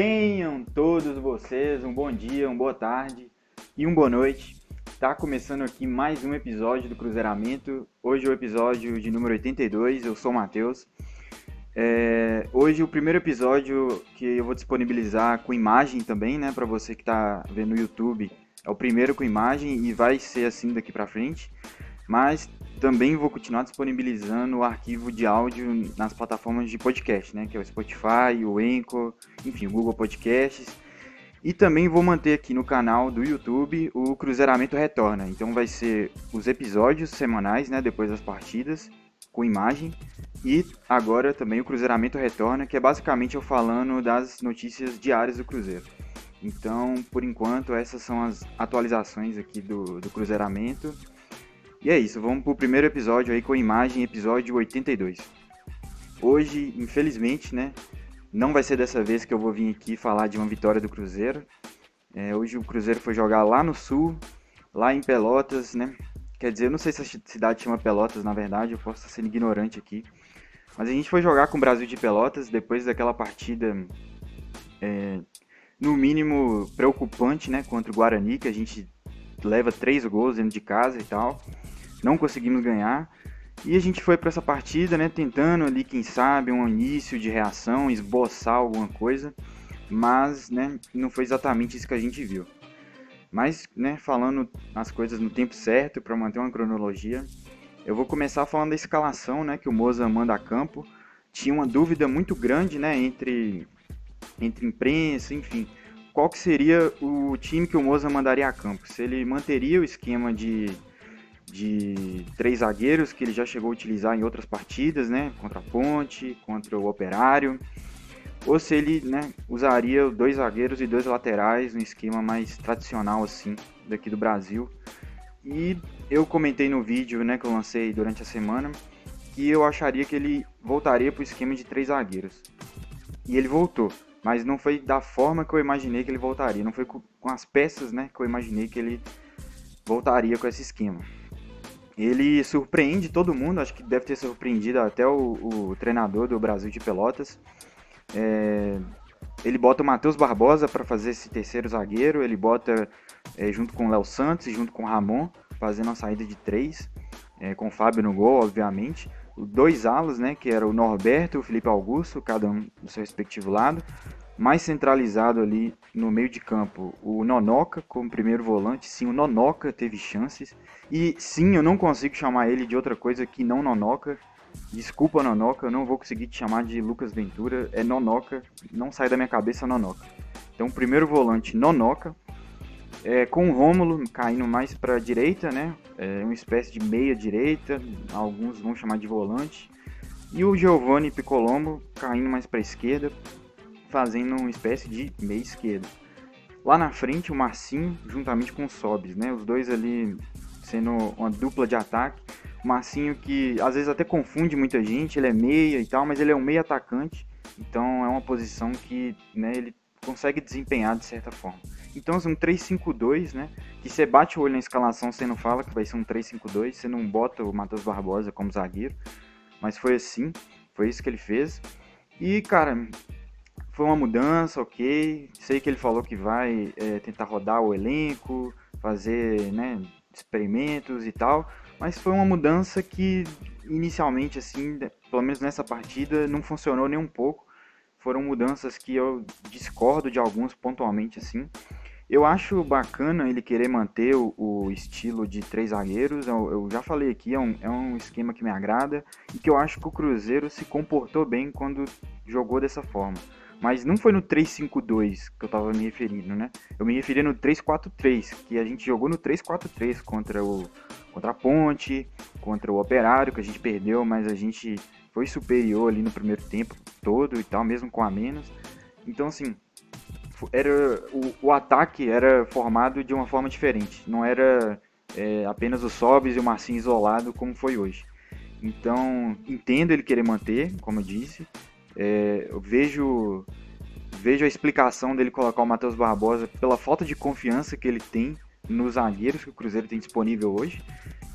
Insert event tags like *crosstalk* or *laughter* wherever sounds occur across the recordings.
Tenham todos vocês um bom dia, uma boa tarde e uma boa noite. Tá começando aqui mais um episódio do Cruzeiramento. Hoje é o episódio de número 82. Eu sou o Matheus. É, hoje o primeiro episódio que eu vou disponibilizar com imagem também, né, para você que está vendo no YouTube. É o primeiro com imagem e vai ser assim daqui para frente. Mas também vou continuar disponibilizando o arquivo de áudio nas plataformas de podcast, né? Que é o Spotify, o Anchor, enfim, o Google Podcasts. E também vou manter aqui no canal do YouTube o Cruzeiramento Retorna. Então vai ser os episódios semanais, né? Depois das partidas, com imagem. E agora também o Cruzeiramento Retorna, que é basicamente eu falando das notícias diárias do Cruzeiro. Então, por enquanto, essas são as atualizações aqui do, do Cruzeiramento. E é isso, vamos pro primeiro episódio aí com imagem, episódio 82. Hoje, infelizmente, né, não vai ser dessa vez que eu vou vir aqui falar de uma vitória do Cruzeiro. É, hoje o Cruzeiro foi jogar lá no Sul, lá em Pelotas, né? Quer dizer, eu não sei se a cidade chama Pelotas, na verdade, eu posso estar sendo ignorante aqui. Mas a gente foi jogar com o Brasil de Pelotas depois daquela partida, é, no mínimo, preocupante, né? Contra o Guarani, que a gente leva três gols dentro de casa e tal não conseguimos ganhar. E a gente foi para essa partida, né, tentando ali, quem sabe, um início de reação, esboçar alguma coisa, mas, né, não foi exatamente isso que a gente viu. Mas, né, falando as coisas no tempo certo para manter uma cronologia, eu vou começar falando da escalação, né, que o Moza manda a campo. Tinha uma dúvida muito grande, né, entre entre imprensa, enfim, qual que seria o time que o Moza mandaria a campo? Se ele manteria o esquema de de três zagueiros que ele já chegou a utilizar em outras partidas, né? Contra a Ponte, contra o Operário. Ou se ele né, usaria dois zagueiros e dois laterais no esquema mais tradicional assim daqui do Brasil. E eu comentei no vídeo né, que eu lancei durante a semana que eu acharia que ele voltaria para o esquema de três zagueiros. E ele voltou, mas não foi da forma que eu imaginei que ele voltaria, não foi com as peças né, que eu imaginei que ele voltaria com esse esquema. Ele surpreende todo mundo, acho que deve ter surpreendido até o, o treinador do Brasil de Pelotas. É, ele bota o Matheus Barbosa para fazer esse terceiro zagueiro, ele bota é, junto com o Léo Santos e junto com o Ramon, fazendo a saída de três, é, com o Fábio no gol, obviamente. Dois alas, né, que era o Norberto e o Felipe Augusto, cada um do seu respectivo lado mais centralizado ali no meio de campo, o Nonoca como primeiro volante. Sim, o Nonoca teve chances. E sim, eu não consigo chamar ele de outra coisa que não Nonoca. Desculpa, Nonoca, eu não vou conseguir te chamar de Lucas Ventura. É Nonoca, não sai da minha cabeça Nonoca. Então, primeiro volante, Nonoca. É, com o Rômulo caindo mais para a direita, né? É uma espécie de meia direita, alguns vão chamar de volante. E o Giovanni Piccolombo caindo mais para a esquerda, fazendo uma espécie de meia esquerda. Lá na frente, o Marcinho, juntamente com o Sobis, né? Os dois ali sendo uma dupla de ataque. O Marcinho que às vezes até confunde muita gente, ele é meia e tal, mas ele é um meia atacante. Então é uma posição que né, ele consegue desempenhar de certa forma. Então é um 3-5-2, né? Que você bate o olho na escalação, você não fala que vai ser um 3-5-2, você não bota o Matheus Barbosa como zagueiro. Mas foi assim, foi isso que ele fez. E, cara, foi uma mudança, ok. Sei que ele falou que vai é, tentar rodar o elenco, fazer né, experimentos e tal, mas foi uma mudança que inicialmente, assim, pelo menos nessa partida, não funcionou nem um pouco. Foram mudanças que eu discordo de alguns pontualmente, assim. Eu acho bacana ele querer manter o, o estilo de três zagueiros. Eu, eu, já falei aqui, é um, é um esquema que me agrada e que eu acho que o Cruzeiro se comportou bem quando jogou dessa forma. Mas não foi no 3-5-2 que eu tava me referindo, né? Eu me referi no 3-4-3, que a gente jogou no 3-4-3 contra o contra a Ponte, contra o Operário, que a gente perdeu, mas a gente foi superior ali no primeiro tempo todo e tal, mesmo com a menos. Então, assim, era o, o ataque era formado de uma forma diferente. Não era é, apenas o Sobis e o Marcinho isolado como foi hoje. Então, entendo ele querer manter, como eu disse, é, eu vejo, vejo a explicação dele colocar o Matheus Barbosa pela falta de confiança que ele tem nos zagueiros que o Cruzeiro tem disponível hoje.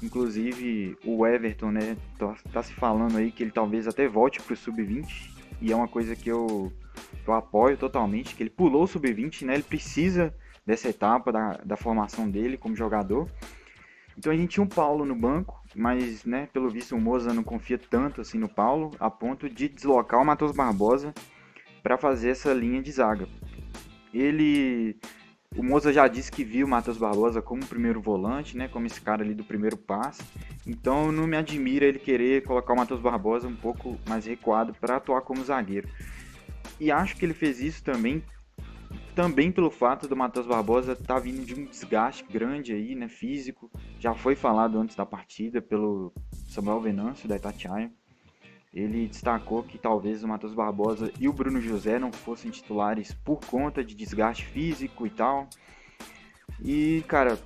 Inclusive o Everton, né, tá, tá se falando aí que ele talvez até volte para o sub-20 e é uma coisa que eu eu apoio totalmente, que ele pulou o sub-20, né? Ele precisa dessa etapa da, da formação dele como jogador. Então a gente tinha o Paulo no banco, mas, né, pelo visto o Moza não confia tanto assim no Paulo, a ponto de deslocar o Matheus Barbosa para fazer essa linha de zaga. Ele o Moza já disse que viu o Matheus Barbosa como primeiro volante, né, como esse cara ali do primeiro passe. Então não me admira ele querer colocar o Matheus Barbosa um pouco mais recuado para atuar como zagueiro. E acho que ele fez isso também também pelo fato do Matheus Barbosa estar tá vindo de um desgaste grande aí, né, físico. Já foi falado antes da partida pelo Samuel Venâncio da Itatiaia. Ele destacou que talvez o Matheus Barbosa e o Bruno José não fossem titulares por conta de desgaste físico e tal. E, cara,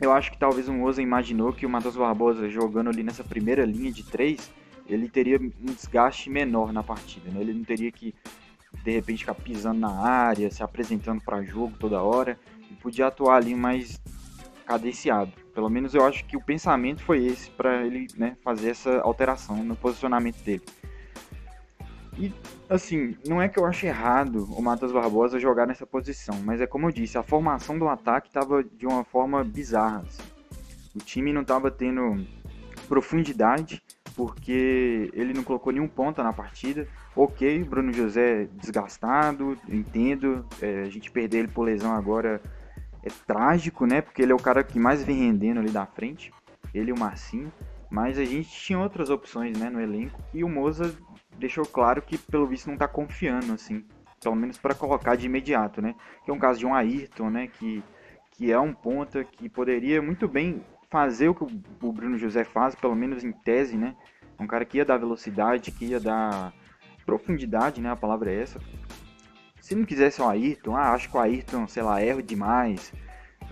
eu acho que talvez o Moza imaginou que o Matheus Barbosa jogando ali nessa primeira linha de três, ele teria um desgaste menor na partida, né? Ele não teria que de repente ficar pisando na área, se apresentando para jogo toda hora, e podia atuar ali mais cadenciado. Pelo menos eu acho que o pensamento foi esse para ele né, fazer essa alteração no posicionamento dele. E assim, não é que eu ache errado o Matheus Barbosa jogar nessa posição, mas é como eu disse, a formação do ataque estava de uma forma bizarra. Assim. O time não estava tendo profundidade porque ele não colocou nenhum ponta na partida. Ok, Bruno José desgastado, entendo. É, a gente perder ele por lesão agora é trágico, né? Porque ele é o cara que mais vem rendendo ali da frente. Ele e o Marcinho. Mas a gente tinha outras opções né, no elenco. E o Moza deixou claro que, pelo visto, não está confiando, assim. Pelo menos para colocar de imediato, né? Que é um caso de um Ayrton, né? Que, que é um ponta que poderia muito bem fazer o que o Bruno José faz, pelo menos em tese, né? Um cara que ia dar velocidade, que ia dar profundidade, né? A palavra é essa. Se não quisesse o Ayrton, ah, acho que o Ayrton, sei lá, erra demais,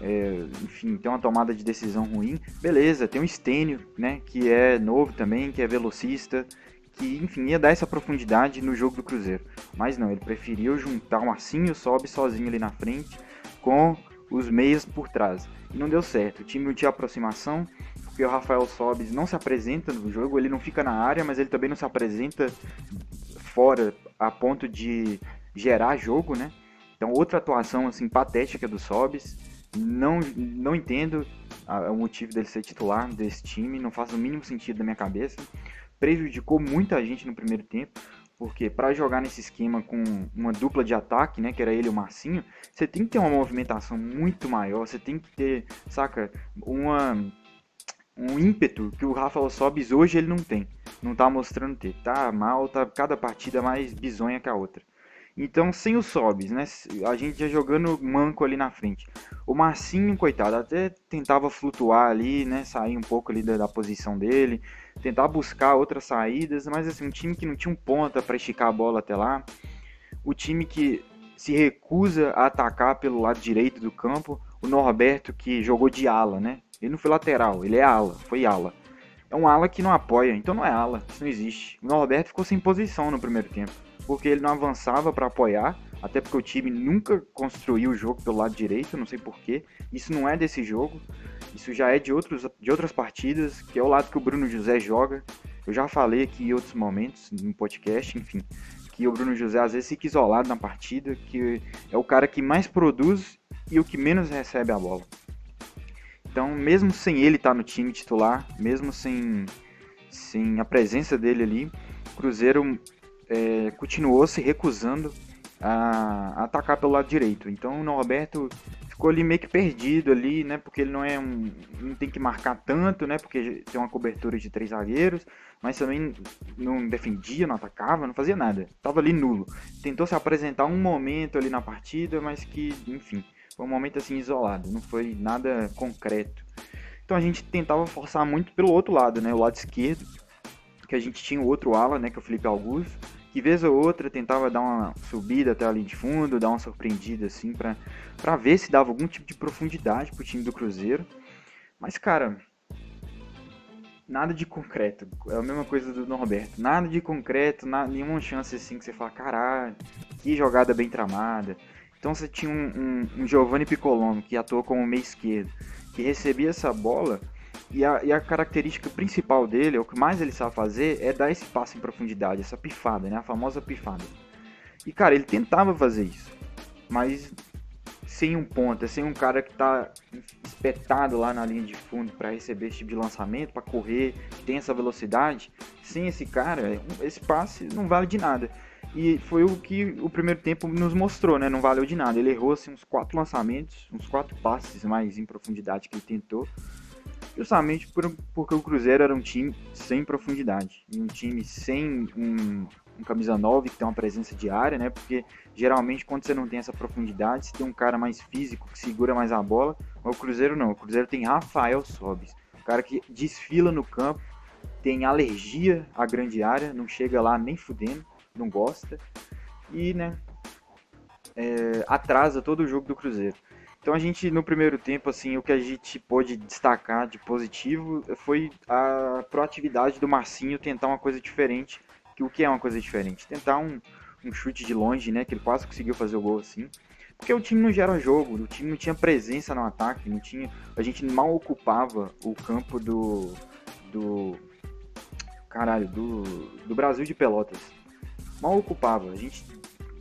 é, enfim, tem uma tomada de decisão ruim, beleza, tem o Stênio, né? Que é novo também, que é velocista, que, enfim, ia dar essa profundidade no jogo do Cruzeiro. Mas não, ele preferiu juntar o Marcinho sobe sozinho ali na frente com os meias por trás. E não deu certo. O time não tinha aproximação, porque o Rafael Sobis não se apresenta no jogo, ele não fica na área, mas ele também não se apresenta fora a ponto de gerar jogo, né? Então, outra atuação assim patética do Sobis. Não, não entendo a, o motivo dele ser titular desse time, não faz o mínimo sentido na minha cabeça. Prejudicou muita gente no primeiro tempo, porque para jogar nesse esquema com uma dupla de ataque, né, que era ele e o Marcinho, você tem que ter uma movimentação muito maior, você tem que ter, saca, uma um ímpeto que o Rafael Sobis hoje ele não tem. Não tá mostrando ter. Tá mal, tá cada partida mais bizonha que a outra. Então, sem o Sobis, né? A gente já jogando manco ali na frente. O Marcinho, coitado, até tentava flutuar ali, né? Sair um pouco ali da, da posição dele, tentar buscar outras saídas, mas assim, um time que não tinha um ponta para esticar a bola até lá. O time que se recusa a atacar pelo lado direito do campo. O Norberto que jogou de ala, né? Ele não foi lateral, ele é ala, foi ala. É um ala que não apoia, então não é ala, isso não existe. O Norberto ficou sem posição no primeiro tempo, porque ele não avançava para apoiar, até porque o time nunca construiu o jogo pelo lado direito, não sei porquê. Isso não é desse jogo, isso já é de, outros, de outras partidas, que é o lado que o Bruno José joga. Eu já falei aqui em outros momentos, no podcast, enfim, que o Bruno José às vezes fica isolado na partida, que é o cara que mais produz e o que menos recebe a bola. Então, mesmo sem ele estar no time titular, mesmo sem, sem a presença dele ali, o Cruzeiro é, continuou se recusando a, a, atacar pelo lado direito. Então, o Norberto ficou ali meio que perdido ali, né? Porque ele não é um, não tem que marcar tanto, né? Porque tem uma cobertura de três zagueiros, mas também não defendia, não atacava, não fazia nada. Tava ali nulo. Tentou se apresentar um momento ali na partida, mas que, enfim, foi um momento assim isolado, não foi nada concreto. Então a gente tentava forçar muito pelo outro lado, né? O lado esquerdo, que a gente tinha o outro ala, né? Que é o Felipe Augusto, que vez ou outra tentava dar uma subida até a linha de fundo, dar uma surpreendida assim, pra ver se dava algum tipo de profundidade pro time do Cruzeiro. Mas, cara, nada de concreto. É a mesma coisa do Norberto. Nada de concreto, nada, nenhuma chance assim que você fala, caralho, que jogada bem tramada. Então você tinha um, um, um Giovanni Piccolomo que atuou como meio esquerdo, que recebia essa bola e a, e a, característica principal dele, o que mais ele sabe fazer, é dar esse passo em profundidade, essa pifada, né? A famosa pifada. E, cara, ele tentava fazer isso. Mas sem um ponta, sem um cara que tá espetado lá na linha de fundo para receber esse tipo de lançamento, para correr, tem essa velocidade, sem esse cara, esse passe não vale de nada. E foi o que o primeiro tempo nos mostrou, né? Não valeu de nada. Ele errou assim, uns quatro lançamentos, uns quatro passes mais em profundidade que ele tentou. Justamente por, porque o Cruzeiro era um time sem profundidade. E um time sem um, um camisa 9 que tem uma presença diária, né? Porque geralmente quando você não tem essa profundidade, você tem um cara mais físico que segura mais a bola. Mas o Cruzeiro não. O Cruzeiro tem Rafael Sobis, o cara que desfila no campo, tem alergia à grande área, não chega lá nem fudendo, não gosta e, né? É, atrasa todo o jogo do Cruzeiro. Então a gente no primeiro tempo assim o que a gente pôde destacar de positivo foi a proatividade do Marcinho tentar uma coisa diferente que o que é uma coisa diferente? Tentar um, um chute de longe, né? Que ele quase conseguiu fazer o gol assim. Porque o time não gera jogo, o time não tinha presença no ataque, não tinha. A gente mal ocupava o campo do. do. Caralho, do. do Brasil de Pelotas. Mal ocupava. A gente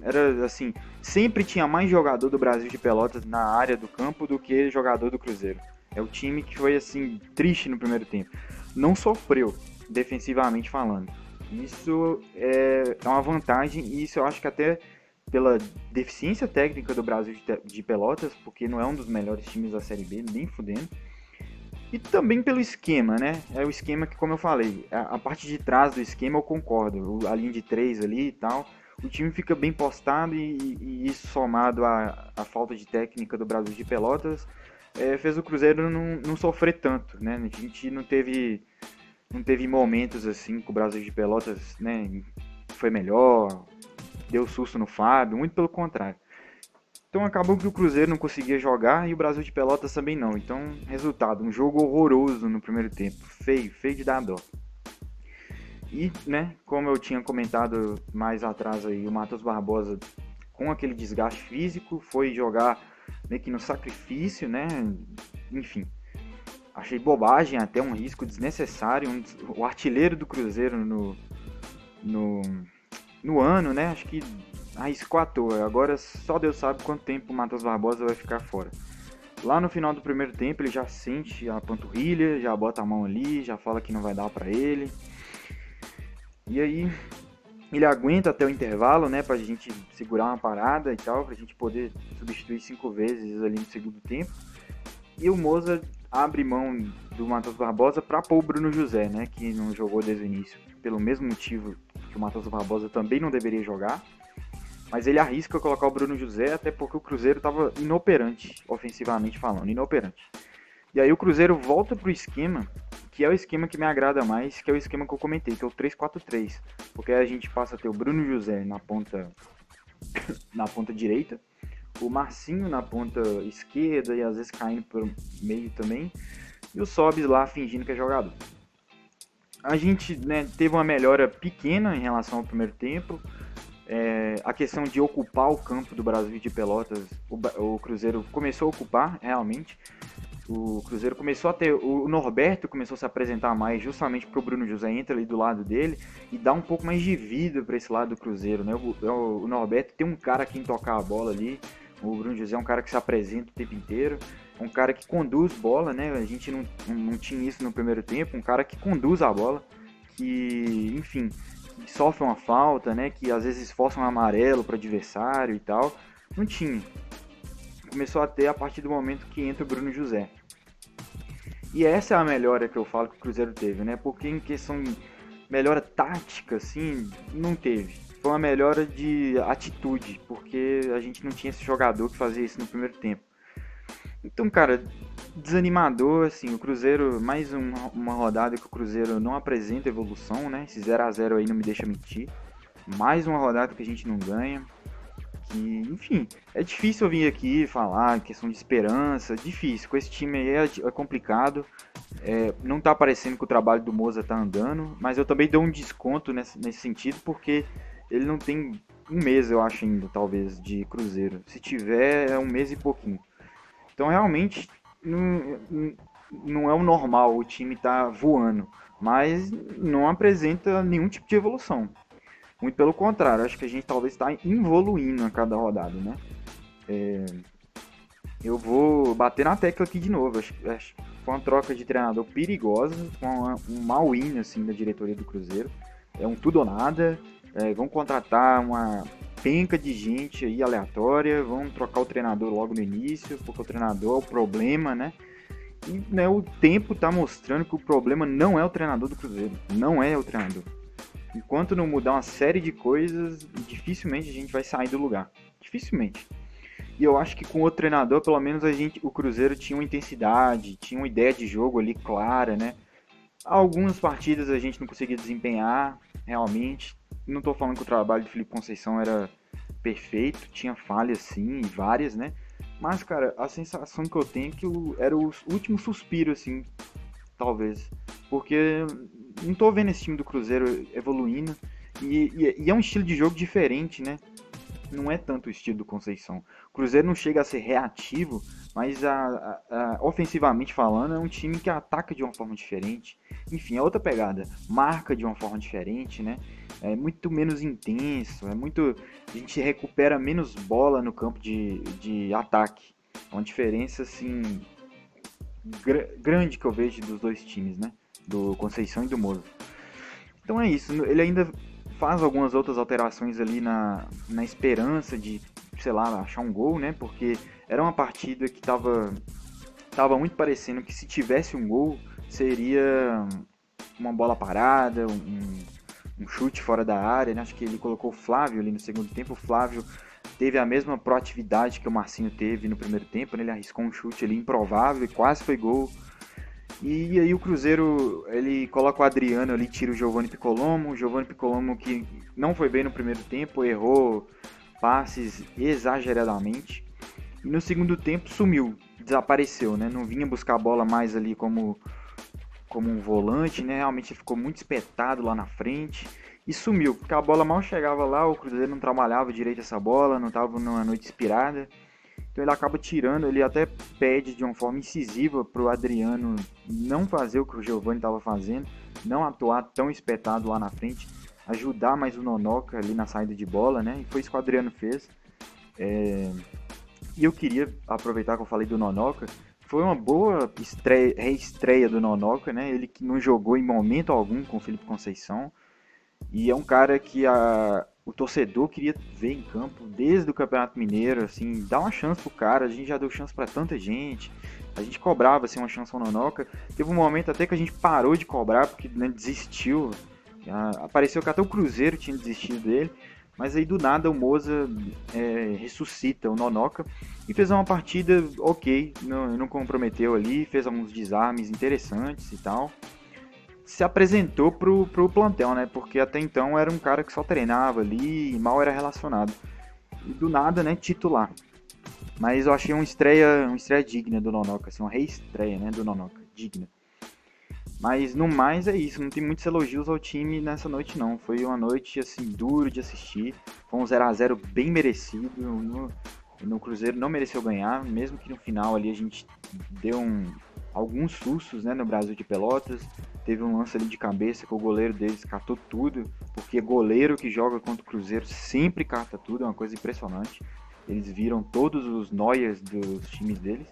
era assim. Sempre tinha mais jogador do Brasil de Pelotas na área do campo do que jogador do Cruzeiro. É o time que foi assim, triste no primeiro tempo. Não sofreu, defensivamente falando. Isso é, é uma vantagem e isso eu acho que até pela deficiência técnica do Brasil de Pelotas, porque não é um dos melhores times da Série B, nem fudendo. E também pelo esquema, né? É o esquema que, como eu falei, a, a parte de trás do esquema eu concordo. a linha de três ali e tal. O time fica bem postado e, e isso somado à, à falta de técnica do Brasil de Pelotas é, fez o Cruzeiro não, não sofrer tanto, né? A gente não teve não teve momentos assim que o Brasil de Pelotas né, foi melhor, deu susto no Fábio, muito pelo contrário. Então acabou que o Cruzeiro não conseguia jogar e o Brasil de Pelotas também não. Então, resultado, um jogo horroroso no primeiro tempo, feio, feio de dar dó. E, né, como eu tinha comentado mais atrás aí, o Matheus Barbosa com aquele desgaste físico foi jogar meio que no sacrifício, né? Enfim, achei bobagem, até um risco desnecessário. Um, o artilheiro do Cruzeiro no, no, no ano, né? Acho que arriscou à toa. Agora só Deus sabe quanto tempo o Matheus Barbosa vai ficar fora. Lá no final do primeiro tempo ele já sente a panturrilha, já bota a mão ali, já fala que não vai dar para ele. E aí ele aguenta até o intervalo, né, pra gente segurar uma parada e tal, pra gente poder substituir cinco vezes ali no segundo tempo. E o Moza abre mão do Matheus Barbosa para pôr o Bruno José, né, que não jogou desde o início, pelo mesmo motivo que o Matheus Barbosa também não deveria jogar. Mas ele arrisca colocar o Bruno José, até porque o Cruzeiro estava inoperante, ofensivamente falando, inoperante. E aí o Cruzeiro volta pro esquema, que é o esquema que me agrada mais, que é o esquema que eu comentei, que é o 3-4-3. Porque a gente passa a ter o Bruno José na ponta *coughs* na ponta direita, o Marcinho na ponta esquerda e às vezes caindo por meio também, e o Sobis lá fingindo que é jogador. A gente né, teve uma melhora pequena em relação ao primeiro tempo. É, a questão de ocupar o campo do Brasil de Pelotas, o, o Cruzeiro começou a ocupar realmente. O Cruzeiro começou a ter. O Norberto começou a se apresentar mais justamente para o Bruno José entra ali do lado dele e dá um pouco mais de vida para esse lado do Cruzeiro. Né? O, o, Norberto tem um cara quem tocar a bola ali, o Bruno José é um cara que se apresenta o tempo inteiro, um cara que conduz bola, né? A gente não, não tinha isso no primeiro tempo, um cara que conduz a bola, que, enfim, que sofre uma falta, né? Que às vezes força um amarelo para adversário e tal. Não tinha. Começou a ter a partir do momento que entra o Bruno José. E essa é a melhora que eu falo que o Cruzeiro teve, né? Porque em questão melhora tática, assim, não teve foi uma melhora de atitude, porque a gente não tinha esse jogador que fazia isso no primeiro tempo. Então, cara, desanimador, assim, o Cruzeiro, mais uma, uma rodada que o Cruzeiro não apresenta evolução, né? Esse 0 a 0 aí não me deixa mentir. Mais uma rodada que a gente não ganha. Que, enfim, é difícil eu vir aqui falar questão de esperança, difícil. Com esse time aí é, é complicado. É, não tá parecendo que o trabalho do Moza tá andando, mas eu também dou um desconto nesse, nesse sentido, porque ele não tem um mês, eu acho ainda, talvez, de Cruzeiro. Se tiver, é um mês e pouquinho. Então, realmente, não, não é o normal o time tá voando, mas não apresenta nenhum tipo de evolução. Muito pelo contrário, acho que a gente talvez está evoluindo a cada rodada, né? É, eu vou bater na tecla aqui de novo. Acho, acho foi uma troca de treinador perigosa, uma, um mal in assim, da diretoria do Cruzeiro. É um tudo ou nada. É, vão contratar uma penca de gente aí aleatória, vão trocar o treinador logo no início, porque o treinador é o problema, né? E né, o tempo está mostrando que o problema não é o treinador do Cruzeiro. Não é o treinador. Enquanto não mudar uma série de coisas, dificilmente a gente vai sair do lugar. Dificilmente. E eu acho que com o treinador, pelo menos a gente, o Cruzeiro tinha uma intensidade, tinha uma ideia de jogo ali clara, né? Algumas partidas a gente não conseguia desempenhar realmente. Não estou falando que o trabalho do Felipe Conceição era perfeito, tinha falhas sim, várias, né? Mas, cara, a sensação que eu tenho é que era o último suspiro, assim, talvez. Porque não tô vendo esse time do Cruzeiro evoluindo. E, e, e, é um estilo de jogo diferente, né? Não é tanto o estilo do Conceição. O Cruzeiro não chega a ser reativo, mas a, a, a, ofensivamente falando, é um time que ataca de uma forma diferente. Enfim, é outra pegada. Marca de uma forma diferente, né? É muito menos intenso, é muito. A gente recupera menos bola no campo de, de ataque. É uma diferença assim gr grande que eu vejo dos dois times, né? do Conceição e do Moro. Então é isso, ele ainda faz algumas outras alterações ali na, na esperança de, sei lá, achar um gol, né? Porque era uma partida que tava, tava muito parecendo que se tivesse um gol seria uma bola parada, um, um chute fora da área, né? Acho que ele colocou o Flávio ali no segundo tempo. O Flávio teve a mesma proatividade que o Marcinho teve no primeiro tempo, né? Ele arriscou um chute ali improvável e quase foi gol. E aí o Cruzeiro, ele coloca o Adriano ali, tira o Giovanni Piccolomo, o Giovanni Piccolomo que não foi bem no primeiro tempo, errou passes exageradamente. E no segundo tempo sumiu, desapareceu, né? Não vinha buscar a bola mais ali como como um volante, né? Realmente ficou muito espetado lá na frente e sumiu, porque a bola mal chegava lá, o Cruzeiro não trabalhava direito essa bola, não estava numa noite inspirada. Então ele acaba tirando, ele até pede de uma forma incisiva para o Adriano não fazer o que o Giovanni estava fazendo, não atuar tão espetado lá na frente, ajudar mais o Nonoca ali na saída de bola, né? E foi isso que o Adriano fez. É... E eu queria aproveitar que eu falei do Nonoca, foi uma boa estreia, reestreia do Nonoca, né? Ele que não jogou em momento algum com o Felipe Conceição. E é um cara que a, o torcedor queria ver em campo desde o Campeonato Mineiro, assim, dá uma chance pro cara, a gente já deu chance para tanta gente, a gente cobrava assim uma chance ao Nonoca, teve um momento até que a gente parou de cobrar porque né, desistiu, apareceu que até o Cruzeiro tinha desistido dele, mas aí do nada o Moza é, ressuscita o Nonoca e fez uma partida ok, não, não comprometeu ali, fez alguns desarmes interessantes e tal se apresentou pro, pro plantel, né? Porque até então era um cara que só treinava ali e mal era relacionado. E do nada, né, titular. Mas eu achei uma estreia, uma estreia digna do Nonoka, assim, uma reestreia, né, do Nonoka, digna. Mas no mais é isso, não tem muitos elogios ao time nessa noite não. Foi uma noite assim duro de assistir. Foi um 0 a 0 bem merecido. No, no Cruzeiro não mereceu ganhar, mesmo que no final ali a gente deu um, alguns sustos né, no Brasil de Pelotas. Teve um lance ali de cabeça que o goleiro deles catou tudo, porque goleiro que joga contra o Cruzeiro sempre cata tudo, é uma coisa impressionante. Eles viram todos os noias dos times deles.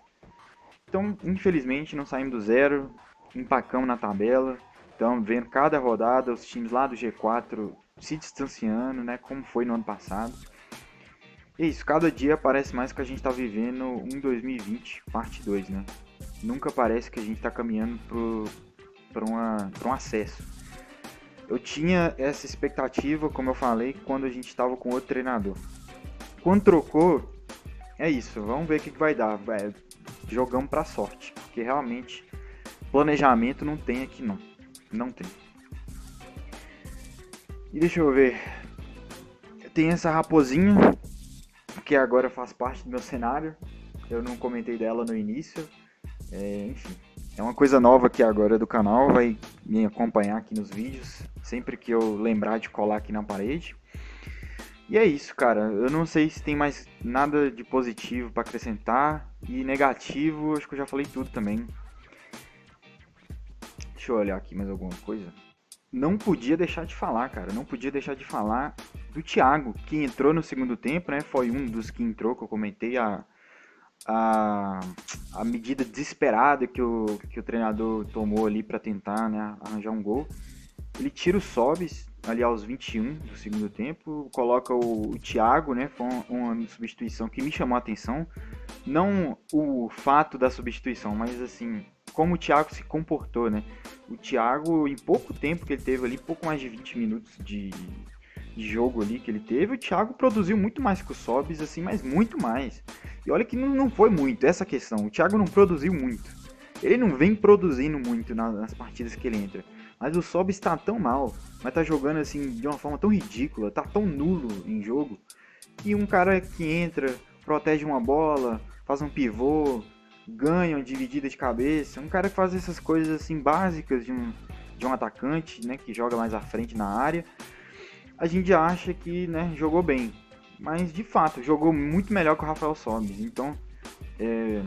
Então, infelizmente, não saímos do zero, empacamos na tabela. Então, vendo cada rodada os times lá do G4 se distanciando, né, como foi no ano passado. E é isso, cada dia parece mais que a gente está vivendo um 2020, parte 2, né? nunca parece que a gente está caminhando para um acesso. Eu tinha essa expectativa, como eu falei, quando a gente estava com outro treinador. Quando trocou, é isso, vamos ver o que, que vai dar. É, jogamos para sorte, porque realmente planejamento não tem aqui não. Não tem. E deixa eu ver. Tem essa raposinha, que agora faz parte do meu cenário. Eu não comentei dela no início, é, enfim, é uma coisa nova aqui agora do canal, vai me acompanhar aqui nos vídeos, sempre que eu lembrar de colar aqui na parede. E é isso, cara. Eu não sei se tem mais nada de positivo para acrescentar e negativo, acho que eu já falei tudo também. Deixa eu olhar aqui mais alguma coisa. não podia deixar de falar, cara. Não podia deixar de falar do Thiago, que entrou no segundo tempo, né? Foi um dos que entrou, que eu comentei, a, a, a medida desesperada que o, que o treinador tomou ali para tentar né, arranjar um gol. Ele tira o Sobis ali aos 21 do segundo tempo, coloca o, o Thiago, né? Foi uma, uma substituição que me chamou a atenção. Não o fato da substituição, mas assim, como o Thiago se comportou, né? O Thiago, em pouco tempo que ele teve ali, pouco mais de 20 minutos de, de jogo ali que ele teve, o Thiago produziu muito mais que o Sobis, assim, mas muito mais. E olha que não, foi muito essa questão. O Thiago não produziu muito. Ele não vem produzindo muito nas, nas partidas que ele entra. Mas o Sobis está tão mal, mas tá jogando assim de uma forma tão ridícula, tá tão nulo em jogo, que um cara que entra, protege uma bola, faz um pivô, ganha uma dividida de cabeça, um cara que faz essas coisas assim básicas de um, de um atacante, né, que joga mais à frente na área, a gente acha que, né, jogou bem. Mas de fato, jogou muito melhor que o Rafael Sobis. Então, é,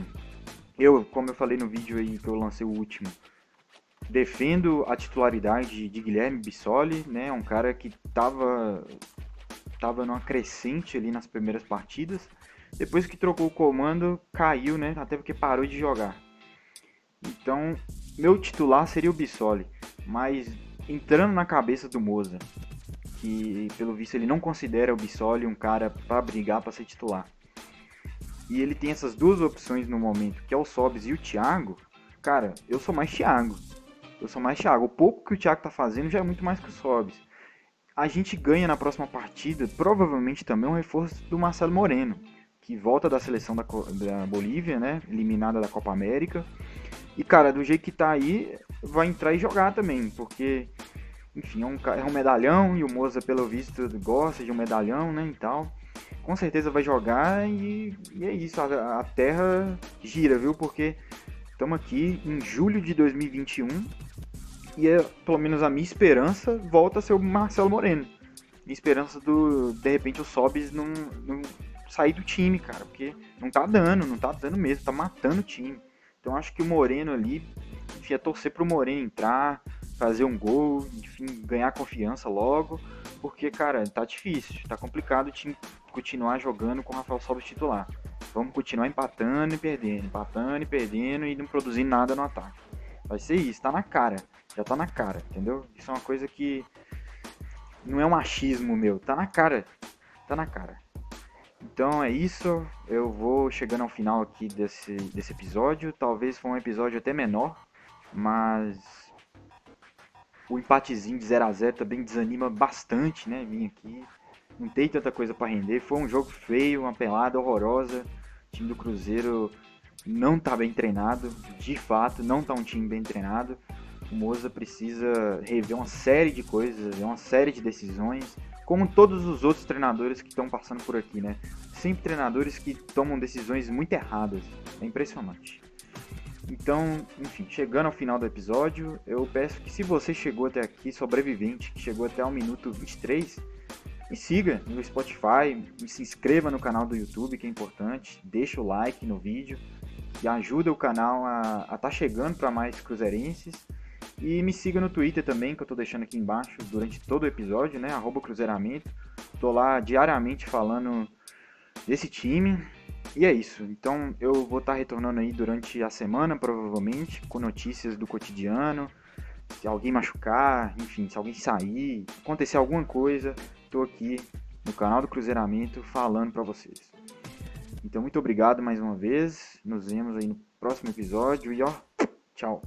eu, como eu falei no vídeo aí que eu lancei o último, defendo a titularidade de Guilherme Bissoli, né? Um cara que tava tava numa crescente ali nas primeiras partidas. Depois que trocou o comando, caiu, né? Até porque parou de jogar. Então, meu titular seria o Bissoli, mas entrando na cabeça do Moza, que pelo visto ele não considera o Bissoli um cara para brigar para ser titular. E ele tem essas duas opções no momento, que é o Sobs e o Thiago. Cara, eu sou mais Thiago. Eu sou mais Thiago. O pouco que o Thiago tá fazendo já é muito mais que o Sobs. A gente ganha na próxima partida, provavelmente também um reforço do Marcelo Moreno, que volta da seleção da, da Bolívia, né? Eliminada da Copa América. E, cara, do jeito que tá aí, vai entrar e jogar também, porque, enfim, é um, é um medalhão e o Moza, pelo visto, gosta de um medalhão, né? E tal. Com certeza vai jogar e, e é isso, a, a terra gira, viu? Porque estamos aqui em julho de 2021 e é, pelo menos a minha esperança volta a ser o Marcelo Moreno. Minha esperança do, de repente, o Sobis não, não sair do time, cara, porque não tá dando, não tá dando mesmo, tá matando o time. Então acho que o Moreno ali, enfim, é torcer pro Moreno entrar, fazer um gol, enfim, ganhar confiança logo, porque, cara, tá difícil, tá complicado o time continuar jogando com o Rafael Sobis titular. Vamos continuar empatando e perdendo, empatando e perdendo e não produzindo nada no ataque. Vai ser isso, tá na cara. Já tá na cara, entendeu? Isso é uma coisa que não é um machismo meu, tá na cara. Tá na cara. Então é isso. Eu vou chegando ao final aqui desse, desse episódio. Talvez foi um episódio até menor, mas o empatezinho de 0 a 0 também desanima bastante, né? Vim aqui. Não tem tanta coisa para render. Foi um jogo feio, uma pelada horrorosa. O time do Cruzeiro não tá bem treinado, de fato, não tá um time bem treinado. O Moza precisa rever uma série de coisas, uma série de decisões, como todos os outros treinadores que estão passando por aqui, né? Sempre treinadores que tomam decisões muito erradas. É impressionante. Então, enfim, chegando ao final do episódio, eu peço que se você chegou até aqui, sobrevivente, que chegou até o minuto 23, me siga no Spotify, se inscreva no canal do YouTube, que é importante, deixa o like no vídeo, que ajuda o canal a estar tá chegando para mais cruzeirenses. E me siga no Twitter também, que eu estou deixando aqui embaixo durante todo o episódio, né? Arroba Cruzeiramento. Tô lá diariamente falando desse time. E é isso. Então eu vou estar tá retornando aí durante a semana, provavelmente, com notícias do cotidiano. Se alguém machucar, enfim, se alguém sair, acontecer alguma coisa, estou aqui no canal do Cruzeiramento falando para vocês. Então, muito obrigado mais uma vez. Nos vemos aí no próximo episódio e ó, tchau.